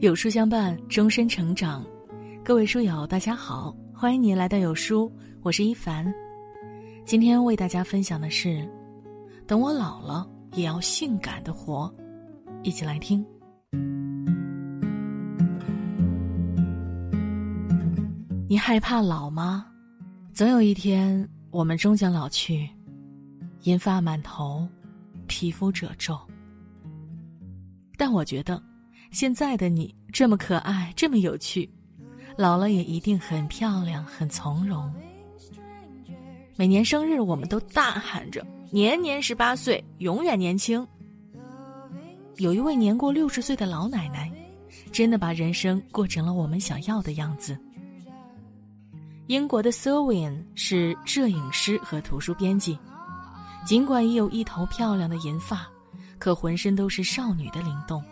有书相伴，终身成长。各位书友，大家好，欢迎您来到有书，我是一凡。今天为大家分享的是：等我老了，也要性感的活。一起来听。你害怕老吗？总有一天，我们终将老去，银发满头，皮肤褶皱。但我觉得。现在的你这么可爱，这么有趣，老了也一定很漂亮，很从容。每年生日，我们都大喊着“年年十八岁，永远年轻”。有一位年过六十岁的老奶奶，真的把人生过成了我们想要的样子。英国的 s e r i n 是摄影师和图书编辑，尽管已有一头漂亮的银发，可浑身都是少女的灵动。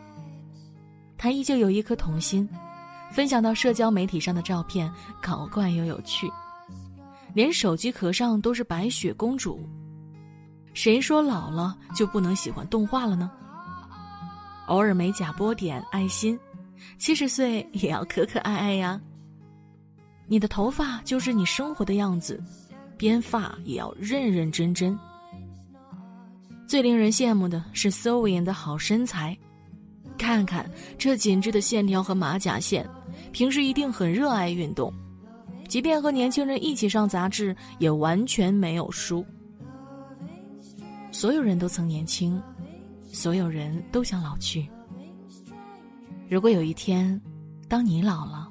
他依旧有一颗童心，分享到社交媒体上的照片搞怪又有趣，连手机壳上都是白雪公主。谁说老了就不能喜欢动画了呢？偶尔美甲波点爱心，七十岁也要可可爱爱呀。你的头发就是你生活的样子，编发也要认认真真。最令人羡慕的是 s o i n 的好身材。看看这紧致的线条和马甲线，平时一定很热爱运动，即便和年轻人一起上杂志，也完全没有输。所有人都曾年轻，所有人都想老去。如果有一天，当你老了，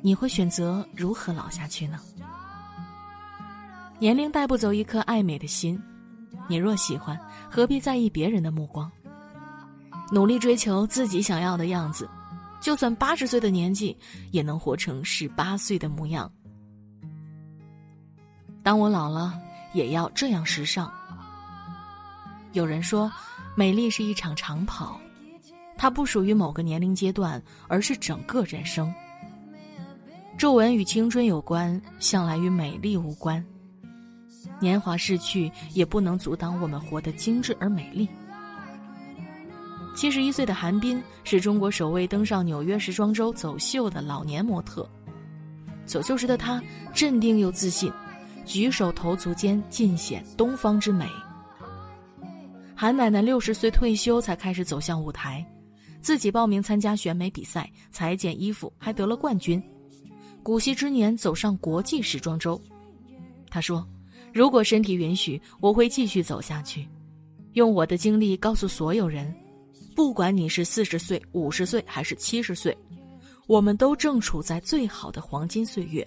你会选择如何老下去呢？年龄带不走一颗爱美的心，你若喜欢，何必在意别人的目光？努力追求自己想要的样子，就算八十岁的年纪，也能活成十八岁的模样。当我老了，也要这样时尚。有人说，美丽是一场长跑，它不属于某个年龄阶段，而是整个人生。皱纹与青春有关，向来与美丽无关。年华逝去，也不能阻挡我们活得精致而美丽。七十一岁的韩冰是中国首位登上纽约时装周走秀的老年模特。走秀时的她镇定又自信，举手投足间尽显东方之美。韩奶奶六十岁退休才开始走向舞台，自己报名参加选美比赛，裁剪衣服还得了冠军。古稀之年走上国际时装周，她说：“如果身体允许，我会继续走下去，用我的经历告诉所有人。”不管你是四十岁、五十岁还是七十岁，我们都正处在最好的黄金岁月。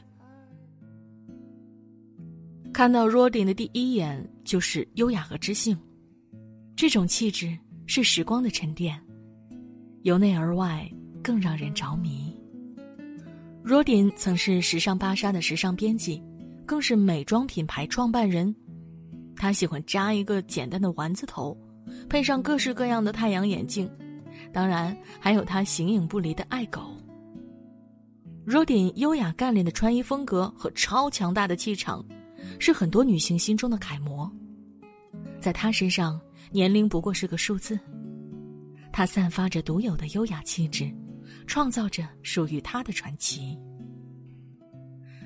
看到 Rodin 的第一眼就是优雅和知性，这种气质是时光的沉淀，由内而外更让人着迷。Rodin 曾是时尚芭莎的时尚编辑，更是美妆品牌创办人。他喜欢扎一个简单的丸子头。配上各式各样的太阳眼镜，当然还有他形影不离的爱狗。Rodin 优雅干练的穿衣风格和超强大的气场，是很多女性心中的楷模。在他身上，年龄不过是个数字。他散发着独有的优雅气质，创造着属于他的传奇。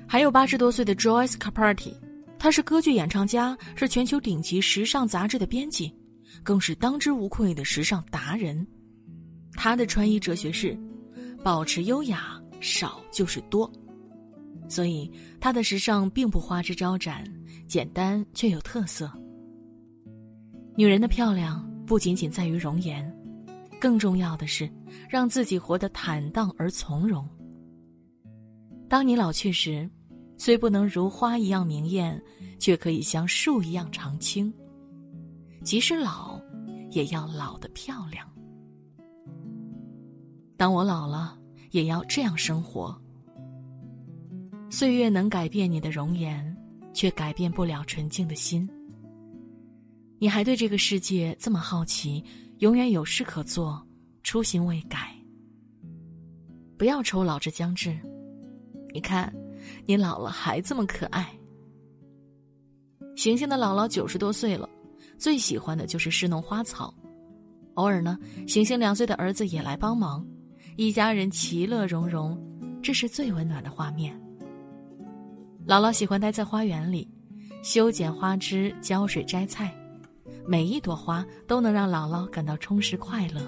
还有八十多岁的 Joyce Carpati，他是歌剧演唱家，是全球顶级时尚杂志的编辑。更是当之无愧的时尚达人，他的穿衣哲学是：保持优雅，少就是多。所以他的时尚并不花枝招展，简单却有特色。女人的漂亮不仅仅在于容颜，更重要的是让自己活得坦荡而从容。当你老去时，虽不能如花一样明艳，却可以像树一样常青。即使老，也要老得漂亮。当我老了，也要这样生活。岁月能改变你的容颜，却改变不了纯净的心。你还对这个世界这么好奇，永远有事可做，初心未改。不要愁老之将至，你看，你老了还这么可爱。行星的姥姥九十多岁了。最喜欢的就是侍弄花草，偶尔呢，行星两岁的儿子也来帮忙，一家人其乐融融，这是最温暖的画面。姥姥喜欢待在花园里，修剪花枝、浇水、摘菜，每一朵花都能让姥姥感到充实快乐。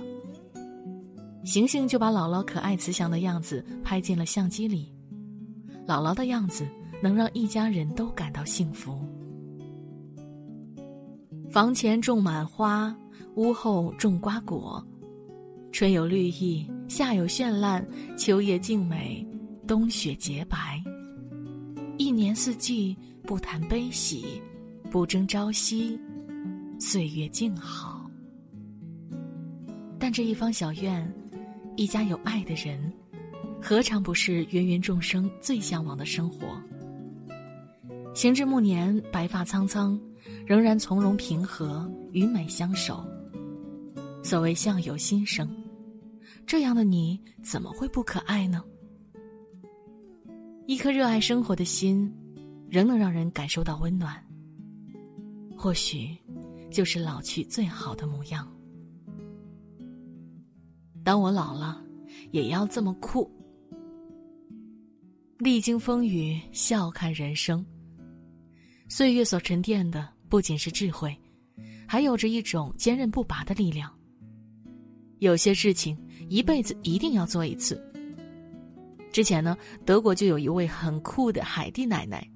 行行就把姥姥可爱慈祥的样子拍进了相机里，姥姥的样子能让一家人都感到幸福。房前种满花，屋后种瓜果，春有绿意，夏有绚烂，秋叶静美，冬雪洁白。一年四季不谈悲喜，不争朝夕，岁月静好。但这一方小院。一家有爱的人，何尝不是芸芸众生最向往的生活？行至暮年，白发苍苍，仍然从容平和，与美相守。所谓相由心生，这样的你怎么会不可爱呢？一颗热爱生活的心，仍能让人感受到温暖。或许，就是老去最好的模样。当我老了，也要这么酷。历经风雨，笑看人生。岁月所沉淀的不仅是智慧，还有着一种坚韧不拔的力量。有些事情一辈子一定要做一次。之前呢，德国就有一位很酷的海蒂奶奶，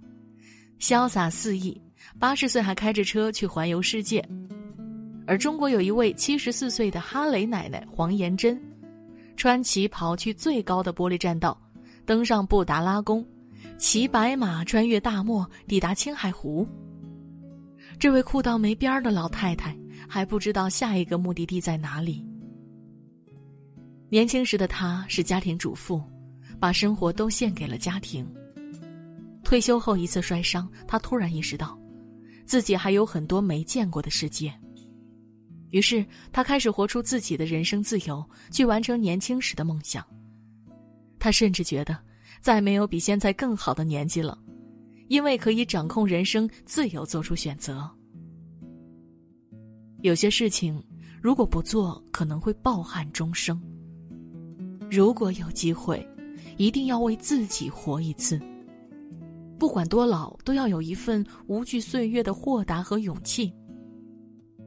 潇洒肆意，八十岁还开着车去环游世界。而中国有一位七十四岁的哈雷奶奶黄延珍，穿旗袍去最高的玻璃栈道，登上布达拉宫，骑白马穿越大漠，抵达青海湖。这位酷到没边儿的老太太还不知道下一个目的地在哪里。年轻时的她是家庭主妇，把生活都献给了家庭。退休后一次摔伤，她突然意识到，自己还有很多没见过的世界。于是，他开始活出自己的人生自由，去完成年轻时的梦想。他甚至觉得，再没有比现在更好的年纪了，因为可以掌控人生，自由做出选择。有些事情，如果不做，可能会抱憾终生。如果有机会，一定要为自己活一次。不管多老，都要有一份无惧岁月的豁达和勇气。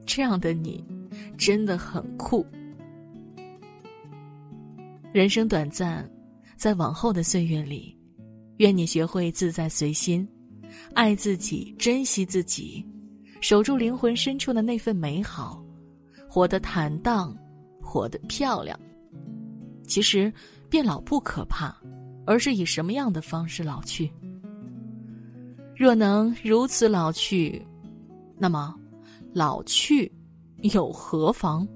这样的你，真的很酷。人生短暂，在往后的岁月里，愿你学会自在随心，爱自己，珍惜自己，守住灵魂深处的那份美好，活得坦荡，活得漂亮。其实，变老不可怕，而是以什么样的方式老去。若能如此老去，那么。老去，又何妨？